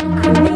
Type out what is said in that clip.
rock.